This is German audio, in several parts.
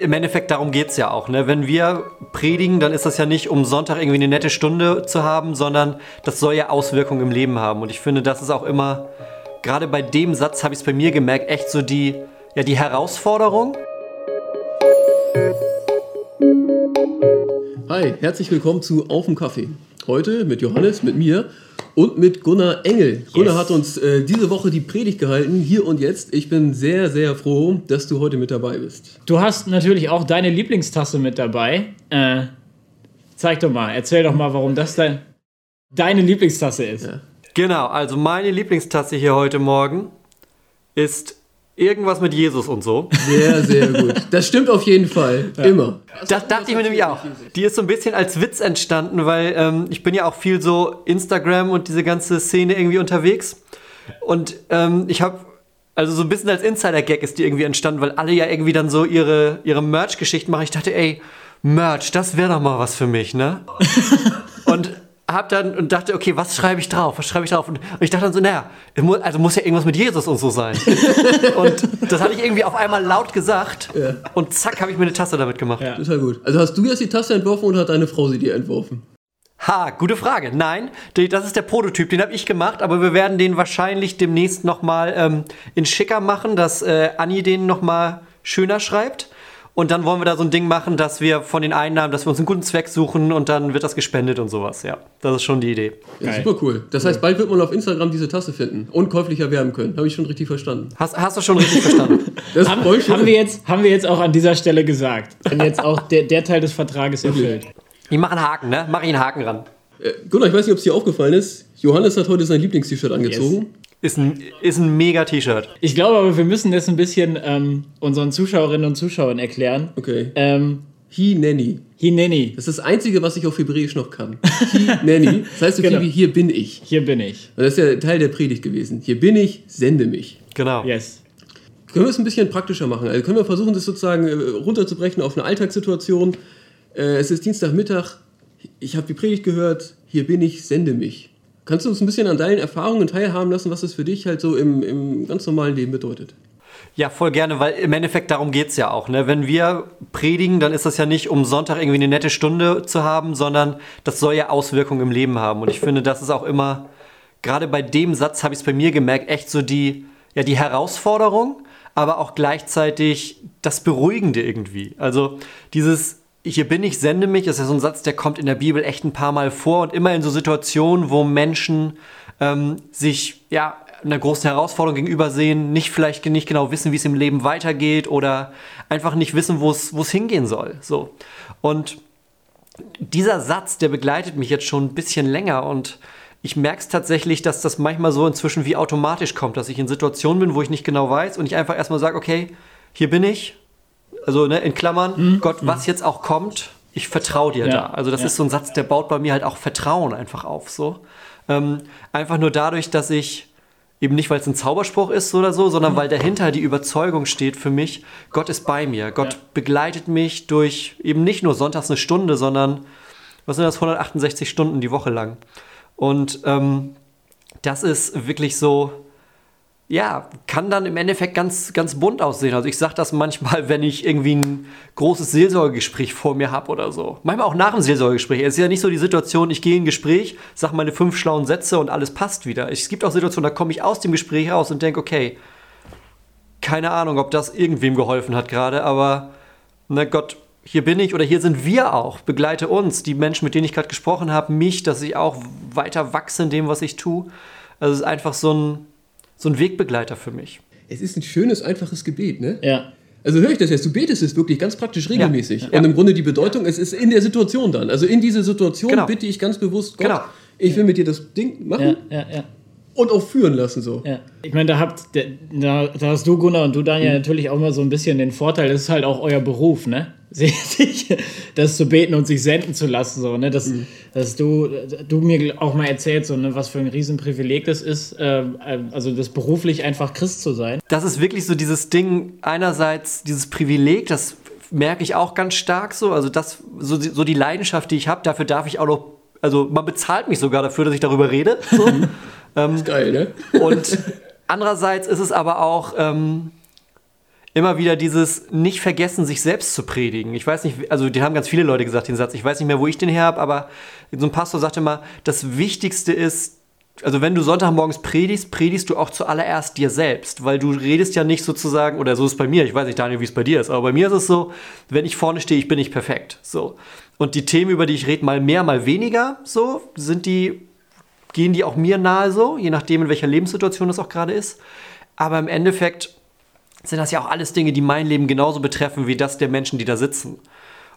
Im Endeffekt darum geht es ja auch. Ne? Wenn wir predigen, dann ist das ja nicht, um Sonntag irgendwie eine nette Stunde zu haben, sondern das soll ja Auswirkungen im Leben haben. Und ich finde, das ist auch immer, gerade bei dem Satz habe ich es bei mir gemerkt, echt so die, ja, die Herausforderung. Hi, herzlich willkommen zu Auf dem Kaffee. Heute mit Johannes, mit mir und mit Gunnar Engel. Gunnar hat uns äh, diese Woche die Predigt gehalten, hier und jetzt. Ich bin sehr, sehr froh, dass du heute mit dabei bist. Du hast natürlich auch deine Lieblingstasse mit dabei. Äh, zeig doch mal, erzähl doch mal, warum das dein, deine Lieblingstasse ist. Ja. Genau, also meine Lieblingstasse hier heute Morgen ist irgendwas mit Jesus und so. Sehr, sehr gut. Das stimmt auf jeden Fall. Ja. Immer. Das dachte ich mir nämlich auch. Die ist so ein bisschen als Witz entstanden, weil ähm, ich bin ja auch viel so Instagram und diese ganze Szene irgendwie unterwegs. Und ähm, ich habe also so ein bisschen als Insider-Gag ist die irgendwie entstanden, weil alle ja irgendwie dann so ihre, ihre Merch-Geschichten machen. Ich dachte, ey, Merch, das wäre doch mal was für mich, ne? und hab dann und dachte, okay, was schreibe ich drauf? Was schreibe ich drauf? Und, und ich dachte dann so, naja, also muss ja irgendwas mit Jesus und so sein. und das hatte ich irgendwie auf einmal laut gesagt ja. und zack, habe ich mir eine Tasse damit gemacht. Ja. Total gut. Also hast du jetzt die Tasse entworfen oder hat deine Frau sie dir entworfen? Ha, gute Frage. Nein, das ist der Prototyp, den habe ich gemacht, aber wir werden den wahrscheinlich demnächst nochmal ähm, in schicker machen, dass äh, Anni den nochmal schöner schreibt. Und dann wollen wir da so ein Ding machen, dass wir von den Einnahmen, dass wir uns einen guten Zweck suchen und dann wird das gespendet und sowas. Ja, das ist schon die Idee. Ja, super cool. Das heißt, bald wird man auf Instagram diese Tasse finden und käuflich erwerben können. Habe ich schon richtig verstanden. Hast, hast du schon richtig verstanden? Das haben, haben, wir jetzt, haben wir jetzt auch an dieser Stelle gesagt. Wenn jetzt auch der, der Teil des Vertrages erfüllt. Ich mache einen Haken, ne? Mach ich einen Haken ran. Äh, Gunnar, ich weiß nicht, ob es dir aufgefallen ist. Johannes hat heute sein Lieblingst-T-Shirt angezogen. Ist ein, ist ein mega T-Shirt. Ich glaube aber, wir müssen das ein bisschen ähm, unseren Zuschauerinnen und Zuschauern erklären. Okay. Ähm, Hi-Neni. Hi-Neni. Das ist das Einzige, was ich auf Hebräisch noch kann. Hi-Neni. Das heißt so genau. viel wie hier bin ich. Hier bin ich. Und das ist ja Teil der Predigt gewesen. Hier bin ich, sende mich. Genau. Yes. Können wir es ein bisschen praktischer machen? Also können wir versuchen, das sozusagen äh, runterzubrechen auf eine Alltagssituation. Äh, es ist Dienstagmittag. Ich habe die Predigt gehört. Hier bin ich, sende mich. Kannst du uns ein bisschen an deinen Erfahrungen teilhaben lassen, was das für dich halt so im, im ganz normalen Leben bedeutet? Ja, voll gerne, weil im Endeffekt darum geht es ja auch. Ne? Wenn wir predigen, dann ist das ja nicht, um Sonntag irgendwie eine nette Stunde zu haben, sondern das soll ja Auswirkungen im Leben haben. Und ich finde, das ist auch immer, gerade bei dem Satz habe ich es bei mir gemerkt, echt so die, ja, die Herausforderung, aber auch gleichzeitig das Beruhigende irgendwie. Also dieses, hier bin ich, sende mich, das ist ja so ein Satz, der kommt in der Bibel echt ein paar Mal vor und immer in so Situationen, wo Menschen ähm, sich ja einer großen Herausforderung gegenüber sehen, nicht vielleicht nicht genau wissen, wie es im Leben weitergeht oder einfach nicht wissen, wo es hingehen soll. So. Und dieser Satz, der begleitet mich jetzt schon ein bisschen länger und ich merke es tatsächlich, dass das manchmal so inzwischen wie automatisch kommt, dass ich in Situationen bin, wo ich nicht genau weiß und ich einfach erstmal sage, okay, hier bin ich, also ne, in Klammern, mhm. Gott, was jetzt auch kommt, ich vertraue dir ja. da. Also das ja. ist so ein Satz, der baut bei mir halt auch Vertrauen einfach auf. So. Ähm, einfach nur dadurch, dass ich eben nicht, weil es ein Zauberspruch ist oder so, sondern mhm. weil dahinter die Überzeugung steht für mich, Gott ist bei mir. Gott ja. begleitet mich durch eben nicht nur sonntags eine Stunde, sondern was sind das, 168 Stunden die Woche lang. Und ähm, das ist wirklich so, ja, kann dann im Endeffekt ganz, ganz bunt aussehen. Also ich sage das manchmal, wenn ich irgendwie ein großes Seelsorgegespräch vor mir habe oder so. Manchmal auch nach dem Seelsorgegespräch. Es ist ja nicht so die Situation, ich gehe in ein Gespräch, sage meine fünf schlauen Sätze und alles passt wieder. Es gibt auch Situationen, da komme ich aus dem Gespräch raus und denke, okay, keine Ahnung, ob das irgendwem geholfen hat gerade, aber na Gott, hier bin ich oder hier sind wir auch. Begleite uns, die Menschen, mit denen ich gerade gesprochen habe, mich, dass ich auch weiter wachse in dem, was ich tue. Also es ist einfach so ein so ein Wegbegleiter für mich. Es ist ein schönes, einfaches Gebet, ne? Ja. Also höre ich das jetzt, du betest es wirklich ganz praktisch regelmäßig. Ja. Und im Grunde die Bedeutung, es ist in der Situation dann. Also in diese Situation genau. bitte ich ganz bewusst Gott, genau. ich will mit dir das Ding machen. Ja, ja, ja. Und auch führen lassen so. Ja. Ich meine, da habt da, da hast du, Gunnar, und du, Daniel, mhm. natürlich auch mal so ein bisschen den Vorteil, das ist halt auch euer Beruf, ne? Sich das zu beten und sich senden zu lassen, so, ne? Dass, mhm. dass du, du mir auch mal erzählst, so, ne, was für ein Riesenprivileg das ist, äh, also das beruflich einfach Christ zu sein. Das ist wirklich so dieses Ding, einerseits dieses Privileg, das merke ich auch ganz stark so, also das, so, so die Leidenschaft, die ich habe, dafür darf ich auch noch, also man bezahlt mich sogar dafür, dass ich darüber rede. So. ähm, ist geil, ne? und andererseits ist es aber auch, ähm, immer wieder dieses nicht vergessen, sich selbst zu predigen. Ich weiß nicht, also den haben ganz viele Leute gesagt, den Satz. Ich weiß nicht mehr, wo ich den her habe, aber so ein Pastor sagte immer, das Wichtigste ist, also wenn du Sonntagmorgens predigst, predigst du auch zuallererst dir selbst, weil du redest ja nicht sozusagen, oder so ist es bei mir, ich weiß nicht, Daniel, wie es bei dir ist, aber bei mir ist es so, wenn ich vorne stehe, ich bin nicht perfekt. So. Und die Themen, über die ich rede, mal mehr, mal weniger, so, sind die, gehen die auch mir nahe so, je nachdem, in welcher Lebenssituation das auch gerade ist. Aber im Endeffekt sind das ja auch alles Dinge, die mein Leben genauso betreffen wie das der Menschen, die da sitzen.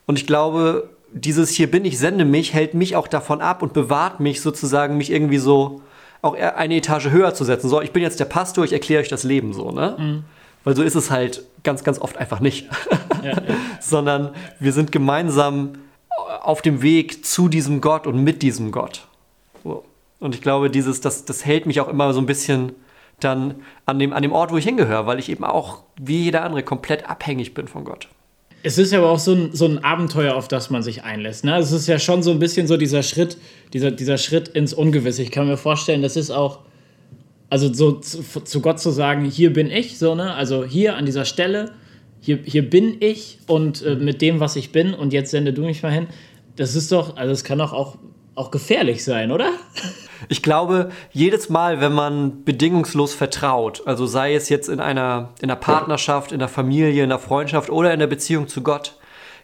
Und ich glaube, dieses hier bin ich, sende mich, hält mich auch davon ab und bewahrt mich sozusagen, mich irgendwie so auch eine Etage höher zu setzen. So, ich bin jetzt der Pastor, ich erkläre euch das Leben so, ne? Mhm. Weil so ist es halt ganz, ganz oft einfach nicht. Ja, ja. Sondern wir sind gemeinsam auf dem Weg zu diesem Gott und mit diesem Gott. So. Und ich glaube, dieses, das, das hält mich auch immer so ein bisschen dann an dem, an dem Ort, wo ich hingehöre, weil ich eben auch, wie jeder andere, komplett abhängig bin von Gott. Es ist aber auch so ein, so ein Abenteuer, auf das man sich einlässt. Ne? Es ist ja schon so ein bisschen so dieser Schritt, dieser, dieser Schritt ins Ungewisse. Ich kann mir vorstellen, das ist auch, also so zu, zu Gott zu sagen, hier bin ich, so, ne? Also hier an dieser Stelle, hier, hier bin ich und äh, mit dem, was ich bin, und jetzt sende du mich mal hin. Das ist doch, also es kann doch auch, auch gefährlich sein, oder? Ich glaube, jedes Mal, wenn man bedingungslos vertraut, also sei es jetzt in einer, in einer Partnerschaft, in der Familie, in der Freundschaft oder in der Beziehung zu Gott,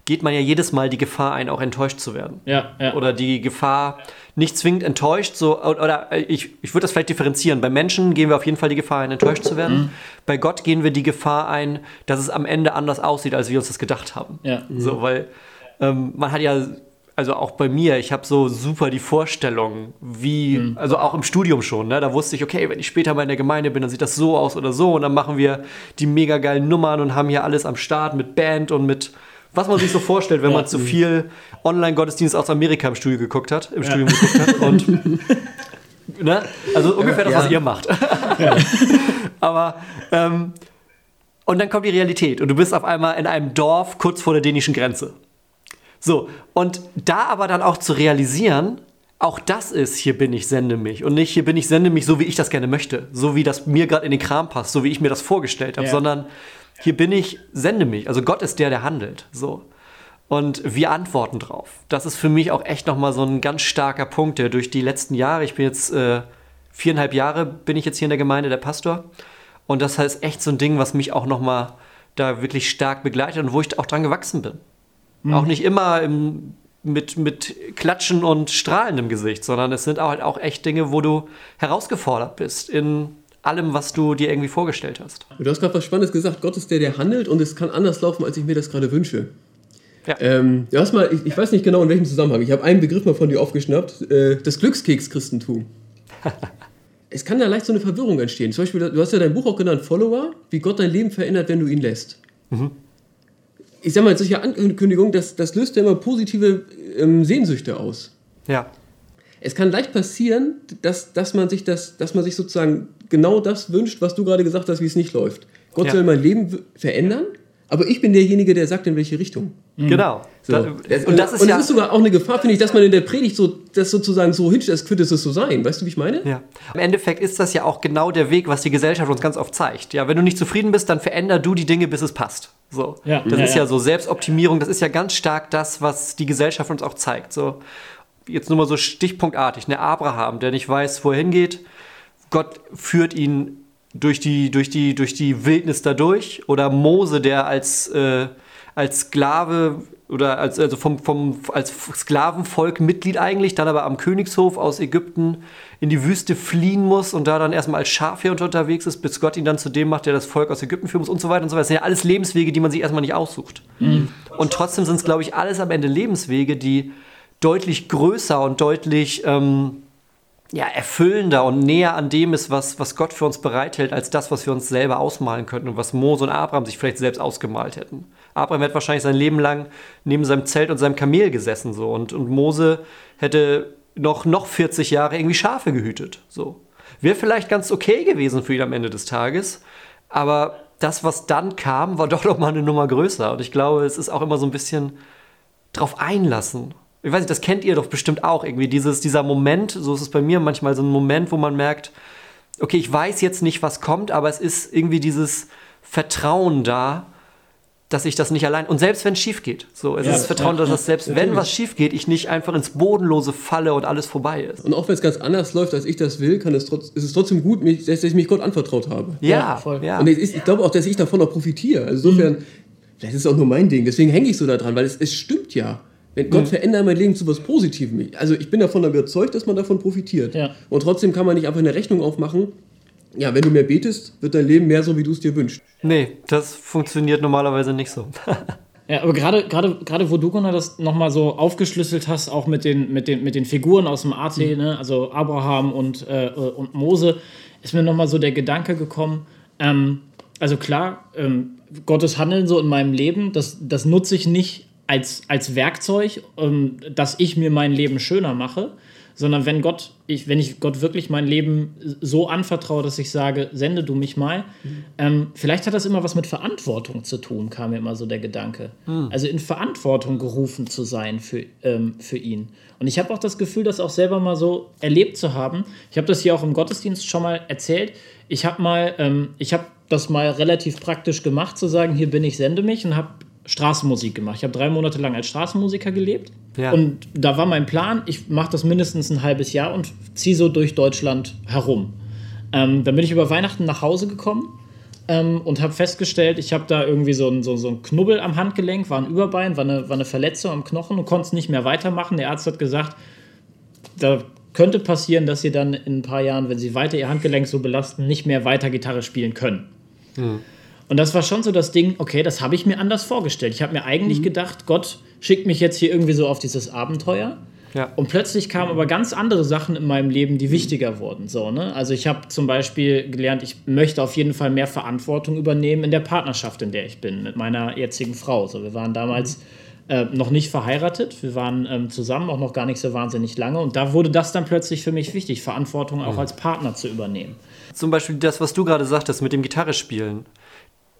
geht man ja jedes Mal die Gefahr ein, auch enttäuscht zu werden. Ja, ja. Oder die Gefahr, nicht zwingend enttäuscht, so, oder ich, ich würde das vielleicht differenzieren. Bei Menschen gehen wir auf jeden Fall die Gefahr ein, enttäuscht zu werden. Mhm. Bei Gott gehen wir die Gefahr ein, dass es am Ende anders aussieht, als wir uns das gedacht haben. Ja. So, weil ähm, man hat ja also auch bei mir, ich habe so super die Vorstellung, wie, mhm. also auch im Studium schon, ne? da wusste ich, okay, wenn ich später mal in der Gemeinde bin, dann sieht das so aus oder so und dann machen wir die mega geilen Nummern und haben hier alles am Start mit Band und mit, was man sich so vorstellt, wenn ja. man zu viel Online-Gottesdienst aus Amerika im Studio geguckt hat, im ja. Studium geguckt hat und ne? also ungefähr das, was ihr macht. Aber ähm, und dann kommt die Realität und du bist auf einmal in einem Dorf kurz vor der dänischen Grenze. So, und da aber dann auch zu realisieren, auch das ist, hier bin ich, sende mich. Und nicht, hier bin ich, sende mich, so wie ich das gerne möchte. So wie das mir gerade in den Kram passt, so wie ich mir das vorgestellt habe. Ja. Sondern hier bin ich, sende mich. Also Gott ist der, der handelt. So. Und wir antworten drauf. Das ist für mich auch echt nochmal so ein ganz starker Punkt, der durch die letzten Jahre, ich bin jetzt äh, viereinhalb Jahre, bin ich jetzt hier in der Gemeinde der Pastor. Und das heißt echt so ein Ding, was mich auch nochmal da wirklich stark begleitet und wo ich auch dran gewachsen bin. Mhm. Auch nicht immer im, mit, mit Klatschen und strahlendem Gesicht, sondern es sind auch, halt auch echt Dinge, wo du herausgefordert bist in allem, was du dir irgendwie vorgestellt hast. Du hast gerade was Spannendes gesagt. Gott ist der, der handelt und es kann anders laufen, als ich mir das gerade wünsche. Ja. Ähm, du hast mal, ich, ich, weiß nicht genau in welchem Zusammenhang, ich habe einen Begriff mal von dir aufgeschnappt, äh, das Glückskeks-Christentum. es kann da leicht so eine Verwirrung entstehen. Zum Beispiel, du hast ja dein Buch auch genannt, Follower, wie Gott dein Leben verändert, wenn du ihn lässt. Mhm ich sag mal, solche Ankündigung, das, das löst ja immer positive ähm, Sehnsüchte aus. Ja. Es kann leicht passieren, dass, dass, man sich das, dass man sich sozusagen genau das wünscht, was du gerade gesagt hast, wie es nicht läuft. Gott ja. soll mein Leben verändern, aber ich bin derjenige, der sagt, in welche Richtung. Mhm. Genau. So. Das, und das ist, und ja, ist sogar auch eine Gefahr, finde ich, dass man in der Predigt so, das sozusagen so hinstellt, als könnte es so sein. Weißt du, wie ich meine? Ja. Im Endeffekt ist das ja auch genau der Weg, was die Gesellschaft uns ganz oft zeigt. Ja, wenn du nicht zufrieden bist, dann veränder du die Dinge, bis es passt. So. Ja. Das ja, ist ja, so Selbstoptimierung, das ist ja ganz stark das, was die Gesellschaft uns auch zeigt. So. Jetzt nur mal so stichpunktartig. Ne? Abraham, der nicht weiß, wo er hingeht, Gott führt ihn durch die, durch die, durch die Wildnis dadurch. Oder Mose, der als, äh, als Sklave oder als, also vom, vom, als Sklavenvolk Mitglied eigentlich, dann aber am Königshof aus Ägypten in die Wüste fliehen muss und da dann erstmal als Schafhirte unterwegs ist, bis Gott ihn dann zu dem macht, der das Volk aus Ägypten führen muss und so weiter und so weiter. Das sind ja alles Lebenswege, die man sich erstmal nicht aussucht. Mhm. Und trotzdem sind es, glaube ich, alles am Ende Lebenswege, die deutlich größer und deutlich ähm, ja, erfüllender und näher an dem ist, was, was Gott für uns bereithält, als das, was wir uns selber ausmalen könnten und was Mose und Abraham sich vielleicht selbst ausgemalt hätten. Abraham hätte wahrscheinlich sein Leben lang neben seinem Zelt und seinem Kamel gesessen so und, und Mose hätte noch, noch 40 Jahre irgendwie Schafe gehütet. So. Wäre vielleicht ganz okay gewesen für ihn am Ende des Tages, aber das, was dann kam, war doch noch mal eine Nummer größer. Und ich glaube, es ist auch immer so ein bisschen drauf einlassen ich weiß nicht, das kennt ihr doch bestimmt auch irgendwie, dieses, dieser Moment, so ist es bei mir manchmal so ein Moment, wo man merkt, okay, ich weiß jetzt nicht, was kommt, aber es ist irgendwie dieses Vertrauen da, dass ich das nicht allein. Und selbst wenn es schief geht, so, es Ja, ist Vertrauen, ja, dass ja, es selbst wenn natürlich. was schief geht, ich nicht einfach ins Bodenlose falle und alles vorbei ist. Und auch wenn es ganz anders läuft, als ich das will, kann es trotz, ist es trotzdem gut, mich, dass ich mich Gott anvertraut habe. Ja, Ja, voll. ja. Und es ist, ich glaube auch, dass ich davon auch profitiere. Also insofern, vielleicht ist es auch nur mein Ding. Deswegen hänge ich so da dran, weil es, es stimmt ja. Wenn Gott verändert mein Leben zu was Positivem. Also ich bin davon überzeugt, dass man davon profitiert. Ja. Und trotzdem kann man nicht einfach eine Rechnung aufmachen. Ja, wenn du mehr betest, wird dein Leben mehr so, wie du es dir wünschst. Nee, das funktioniert normalerweise nicht so. Ja, aber gerade, gerade, gerade wo du, Gunnar, das nochmal so aufgeschlüsselt hast, auch mit den, mit den, mit den Figuren aus dem AT, ne? also Abraham und, äh, und Mose, ist mir nochmal so der Gedanke gekommen, ähm, also klar, ähm, Gottes Handeln so in meinem Leben, das, das nutze ich nicht als, als Werkzeug, ähm, dass ich mir mein Leben schöner mache, sondern wenn Gott, ich, wenn ich Gott wirklich mein Leben so anvertraue, dass ich sage, sende du mich mal, ähm, vielleicht hat das immer was mit Verantwortung zu tun, kam mir immer so der Gedanke. Also in Verantwortung gerufen zu sein für, ähm, für ihn. Und ich habe auch das Gefühl, das auch selber mal so erlebt zu haben. Ich habe das hier auch im Gottesdienst schon mal erzählt. Ich habe mal, ähm, ich habe das mal relativ praktisch gemacht, zu sagen, hier bin ich, sende mich und habe Straßenmusik gemacht. Ich habe drei Monate lang als Straßenmusiker gelebt. Ja. Und da war mein Plan, ich mache das mindestens ein halbes Jahr und ziehe so durch Deutschland herum. Ähm, dann bin ich über Weihnachten nach Hause gekommen ähm, und habe festgestellt, ich habe da irgendwie so ein, so, so ein Knubbel am Handgelenk, war ein Überbein, war eine, war eine Verletzung am Knochen und konnte es nicht mehr weitermachen. Der Arzt hat gesagt, da könnte passieren, dass sie dann in ein paar Jahren, wenn sie weiter ihr Handgelenk so belasten, nicht mehr weiter Gitarre spielen können. Und das war schon so das Ding, okay, das habe ich mir anders vorgestellt. Ich habe mir eigentlich gedacht, Gott schickt mich jetzt hier irgendwie so auf dieses Abenteuer. Ja. Und plötzlich kamen aber ganz andere Sachen in meinem Leben, die wichtiger wurden. So, ne? Also ich habe zum Beispiel gelernt, ich möchte auf jeden Fall mehr Verantwortung übernehmen in der Partnerschaft, in der ich bin, mit meiner jetzigen Frau. So, wir waren damals äh, noch nicht verheiratet, wir waren ähm, zusammen, auch noch gar nicht so wahnsinnig lange. Und da wurde das dann plötzlich für mich wichtig, Verantwortung auch als Partner zu übernehmen. Zum Beispiel das, was du gerade sagtest mit dem Gitarre spielen.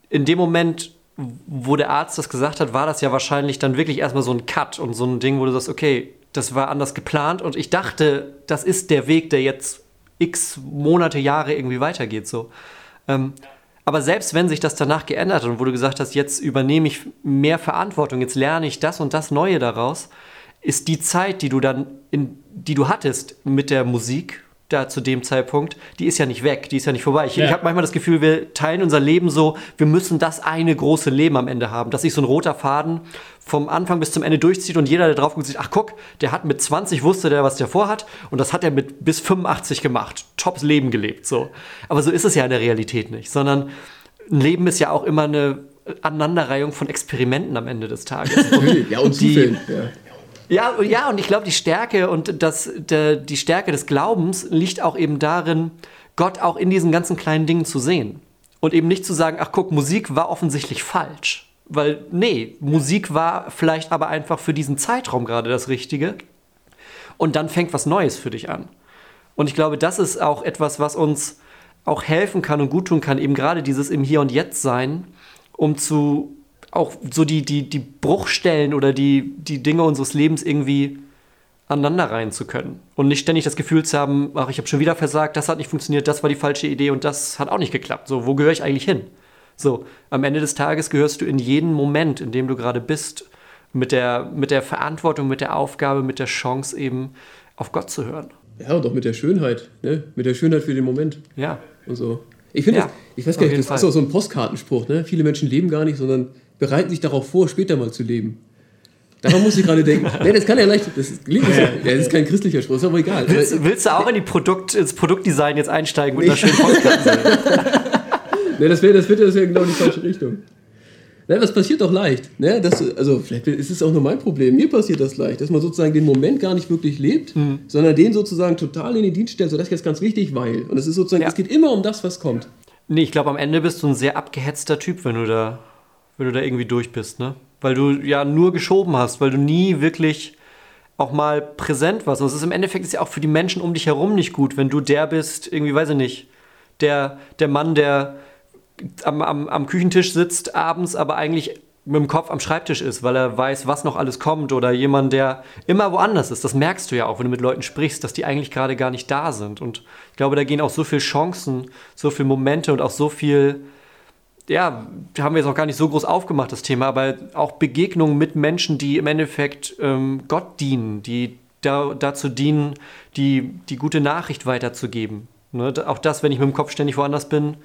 In dem Moment, wo der Arzt das gesagt hat, war das ja wahrscheinlich dann wirklich erstmal so ein Cut und so ein Ding, wo du sagst, okay, das war anders geplant und ich dachte, das ist der Weg, der jetzt x Monate, Jahre irgendwie weitergeht. So. Ähm, aber selbst wenn sich das danach geändert hat und wo du gesagt hast, jetzt übernehme ich mehr Verantwortung, jetzt lerne ich das und das Neue daraus, ist die Zeit, die du dann, in, die du hattest mit der Musik, da zu dem Zeitpunkt, die ist ja nicht weg, die ist ja nicht vorbei. Ich, Ja. ich habe manchmal das Gefühl, wir teilen unser Leben so, wir müssen das eine große Leben am Ende haben, dass sich so ein roter Faden vom Anfang bis zum Ende durchzieht und jeder, der drauf guckt, sieht, ach guck, der hat mit 20 wusste der, was der vorhat und das hat er mit bis 85 gemacht. Tops Leben gelebt, so. Aber so ist es ja in der Realität nicht, sondern ein Leben ist ja auch immer eine Aneinanderreihung von Experimenten am Ende des Tages. Ja, und Die-. Ja. Ja, ja, und ich glaube, die Stärke und das, die Stärke des Glaubens liegt auch eben darin, Gott auch in diesen ganzen kleinen Dingen zu sehen. Und eben nicht zu sagen, ach guck, Musik war offensichtlich falsch. Weil, nee, Musik war vielleicht aber einfach für diesen Zeitraum gerade das Richtige. Und dann fängt was Neues für dich an. Und ich glaube, das ist auch etwas, was uns auch helfen kann und gut tun kann, eben gerade dieses im Hier und Jetzt sein, um zu auch so die, die, die Bruchstellen oder die, die Dinge unseres Lebens irgendwie aneinander reihen zu können. Und nicht ständig das Gefühl zu haben, ach, ich habe schon wieder versagt, das hat nicht funktioniert, das war die falsche Idee und das hat auch nicht geklappt. So, wo gehöre ich eigentlich hin? So, am Ende des Tages gehörst du in jeden Moment, in dem du gerade bist, mit der, mit der Verantwortung, mit der Aufgabe, mit der Chance eben auf Gott zu hören. ja, und auch mit der Schönheit. Ne? Mit der Schönheit für den Moment. Ja. und so. Ich finde, Ja, das- ich weiß gar nicht, das Fall. ist auch so ein Postkartenspruch. Ne? Viele Menschen leben gar nicht, sondern bereiten sich darauf vor, später mal zu leben. Daran muss ich gerade denken. Nee, das kann ja leicht. Das ist, ja, das ist kein christlicher Spruch, ist aber egal. Willst, willst du auch in die Produkt, ins Produktdesign jetzt einsteigen mit einer schönen Postkarte? nee, das wäre das wär, das wär genau die falsche Richtung. Ne, das passiert doch leicht. Ne? Das, also, vielleicht ist es auch nur mein Problem. Mir passiert das leicht, dass man sozusagen den Moment gar nicht wirklich lebt, Mhm. sondern den sozusagen total in den Dienst stellt. So, das ist jetzt ganz wichtig, weil. Und es ist sozusagen, Ja. es geht immer um das, was kommt. Nee, ich glaube, am Ende bist du ein sehr abgehetzter Typ, wenn du da, wenn du da irgendwie durch bist, ne? Weil du ja nur geschoben hast, weil du nie wirklich auch mal präsent warst. Und es ist im Endeffekt ist ja auch für die Menschen um dich herum nicht gut, wenn du der bist, irgendwie, weiß ich nicht, der, der Mann, der am, am, am Küchentisch sitzt abends, aber eigentlich mit dem Kopf am Schreibtisch ist, weil er weiß, was noch alles kommt oder jemand, der immer woanders ist. Das merkst du ja auch, wenn du mit Leuten sprichst, dass die eigentlich gerade gar nicht da sind. Und ich glaube, da gehen auch so viele Chancen, so viele Momente und auch so viel ja, haben wir jetzt auch gar nicht so groß aufgemacht, das Thema, aber auch Begegnungen mit Menschen, die im Endeffekt ähm, Gott dienen, die da, dazu dienen, die, die gute Nachricht weiterzugeben. Ne? Auch das, wenn ich mit dem Kopf ständig woanders bin,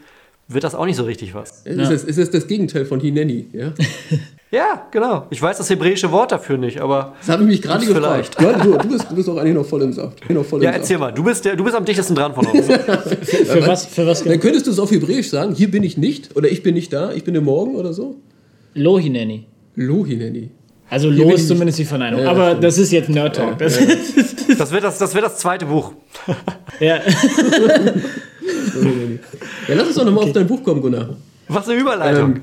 wird das auch nicht so richtig was. Ist, ja. es, ist es das Gegenteil von Hineni, ja? ja, genau. Ich weiß das hebräische Wort dafür nicht, aber. Das habe ich mich gerade gefragt. Ja, du, du, bist, du bist auch eigentlich noch voll im Saft. Voll ja, erzähl Saft. mal. Du bist, der, du bist am dichtesten dran von uns. für, für, was, für was Dann könntest du es auf Hebräisch sagen: Hier bin ich nicht oder ich bin nicht da, ich bin im Morgen oder so? Lohineni. Lohineni. Also Hier los zumindest die Verneinung. Ja, aber das ist jetzt Nerd Talk. Das, das, wird das, das wird das zweite Buch. Ja. ja, lass uns doch nochmal okay. auf dein Buch kommen, Gunnar. Was eine Überleitung. Ähm,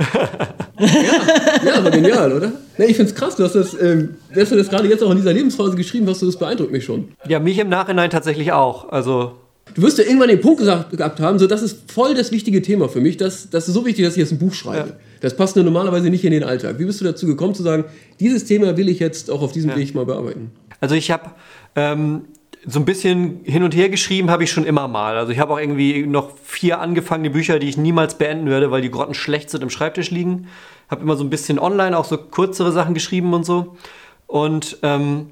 ja, ja, aber genial, oder? Nee, ich finde es krass, du hast das, ähm, du das gerade jetzt auch in dieser Lebensphase geschrieben hast, du das beeindruckt mich schon. Ja, mich im Nachhinein tatsächlich auch. Also Du wirst ja irgendwann den Punkt gesagt, gehabt haben, so das ist voll das wichtige Thema für mich. Das, das ist so wichtig, dass ich jetzt ein Buch schreibe. Ja. Das passt nur normalerweise nicht in den Alltag. Wie bist du dazu gekommen zu sagen, dieses Thema will ich jetzt auch auf diesem ja. Weg mal bearbeiten? Also ich habe ähm, so ein bisschen hin und her geschrieben habe ich schon immer mal. Also ich habe auch irgendwie noch vier angefangene Bücher, die ich niemals beenden werde, weil die Grotten schlecht sind im Schreibtisch liegen. Habe immer so ein bisschen online auch so kürzere Sachen geschrieben und so. Und ähm,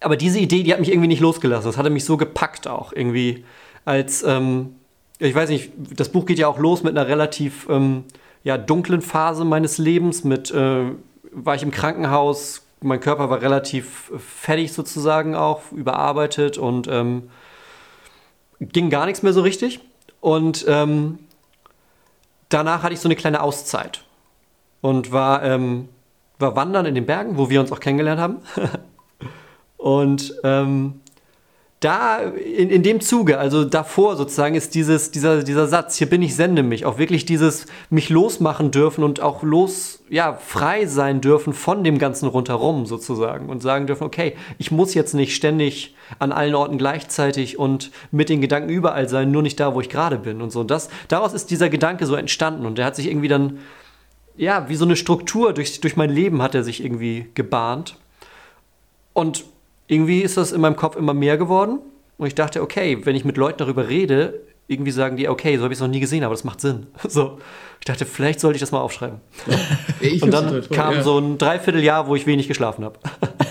aber diese Idee, die hat mich irgendwie nicht losgelassen. Das hatte mich so gepackt auch irgendwie als ähm, ich weiß nicht, das Buch geht ja auch los mit einer relativ ähm, ja, dunklen Phase meines Lebens. Mit äh, war ich im Krankenhaus, mein Körper war relativ fertig sozusagen auch, überarbeitet und ähm, ging gar nichts mehr so richtig. Und ähm, danach hatte ich so eine kleine Auszeit und war, ähm, war wandern in den Bergen, wo wir uns auch kennengelernt haben. und ähm, da in, in dem Zuge, also davor sozusagen, ist dieses, dieser, dieser Satz, hier bin ich, sende mich, auch wirklich dieses mich losmachen dürfen und auch los, ja, frei sein dürfen von dem Ganzen rundherum sozusagen und sagen dürfen, okay, ich muss jetzt nicht ständig an allen Orten gleichzeitig und mit den Gedanken überall sein, nur nicht da, wo ich gerade bin und so. Und das, daraus ist dieser Gedanke so entstanden und der hat sich irgendwie dann, ja, wie so eine Struktur durch, durch mein Leben hat er sich irgendwie gebahnt. Und irgendwie ist das in meinem Kopf immer mehr geworden. Und ich dachte, okay, wenn ich mit Leuten darüber rede, irgendwie sagen die, okay, so habe ich es noch nie gesehen, aber das macht Sinn. So, ich dachte, vielleicht sollte ich das mal aufschreiben. Ja, und dann kam ja. so ein Dreivierteljahr, wo ich wenig geschlafen habe.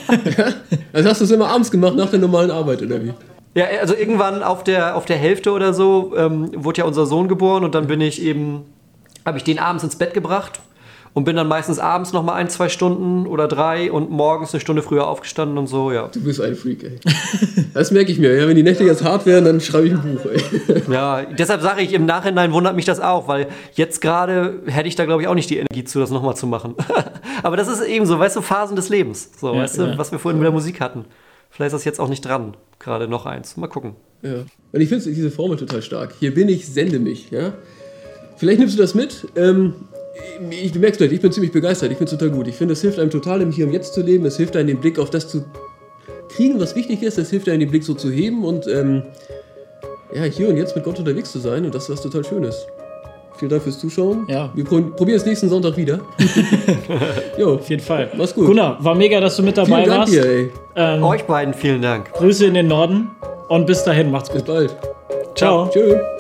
also hast du es immer abends gemacht, nach der normalen Arbeit, oder wie? Ja, also irgendwann auf der, auf der Hälfte oder so ähm, wurde ja unser Sohn geboren und dann bin ich eben, habe ich den abends ins Bett gebracht und bin dann meistens abends noch mal ein, zwei Stunden oder drei und morgens eine Stunde früher aufgestanden und so, ja. Du bist ein Freak, ey. Das merke ich mir. Ja, wenn die Nächte jetzt hart wären, dann schreibe ich ein Buch, ey. Ja, deshalb sage ich, im Nachhinein wundert mich das auch, weil jetzt gerade hätte ich da, glaube ich, auch nicht die Energie zu, das nochmal zu machen. Aber das ist eben so, weißt du, Phasen des Lebens. So, ja, weißt ja. du, was wir vorhin mit der Musik hatten. Vielleicht ist das jetzt auch nicht dran, gerade noch eins. Mal gucken. Ja. Und ich finde diese Formel total stark. Hier bin ich, sende mich, ja. Vielleicht nimmst du das mit. Ähm, ich, du merkst, ich bin ziemlich begeistert. Ich finde es total gut. Ich finde, es hilft einem total, im Hier und Jetzt zu leben. Es hilft einem, den Blick auf das zu kriegen, was wichtig ist. Es hilft einem, den Blick so zu heben und ähm, ja, hier und jetzt mit Gott unterwegs zu sein. Und das ist was total Schönes. Vielen Dank fürs Zuschauen. Ja. Wir probieren es nächsten Sonntag wieder. jo, Auf jeden Fall. Mach's gut. Gunnar, war mega, dass du mit dabei vielen Dank warst. Dir, ey. Ähm, Euch beiden vielen Dank. Grüße in den Norden und bis dahin, macht's gut. Bis bald. Ciao. Ciao. Tschüss.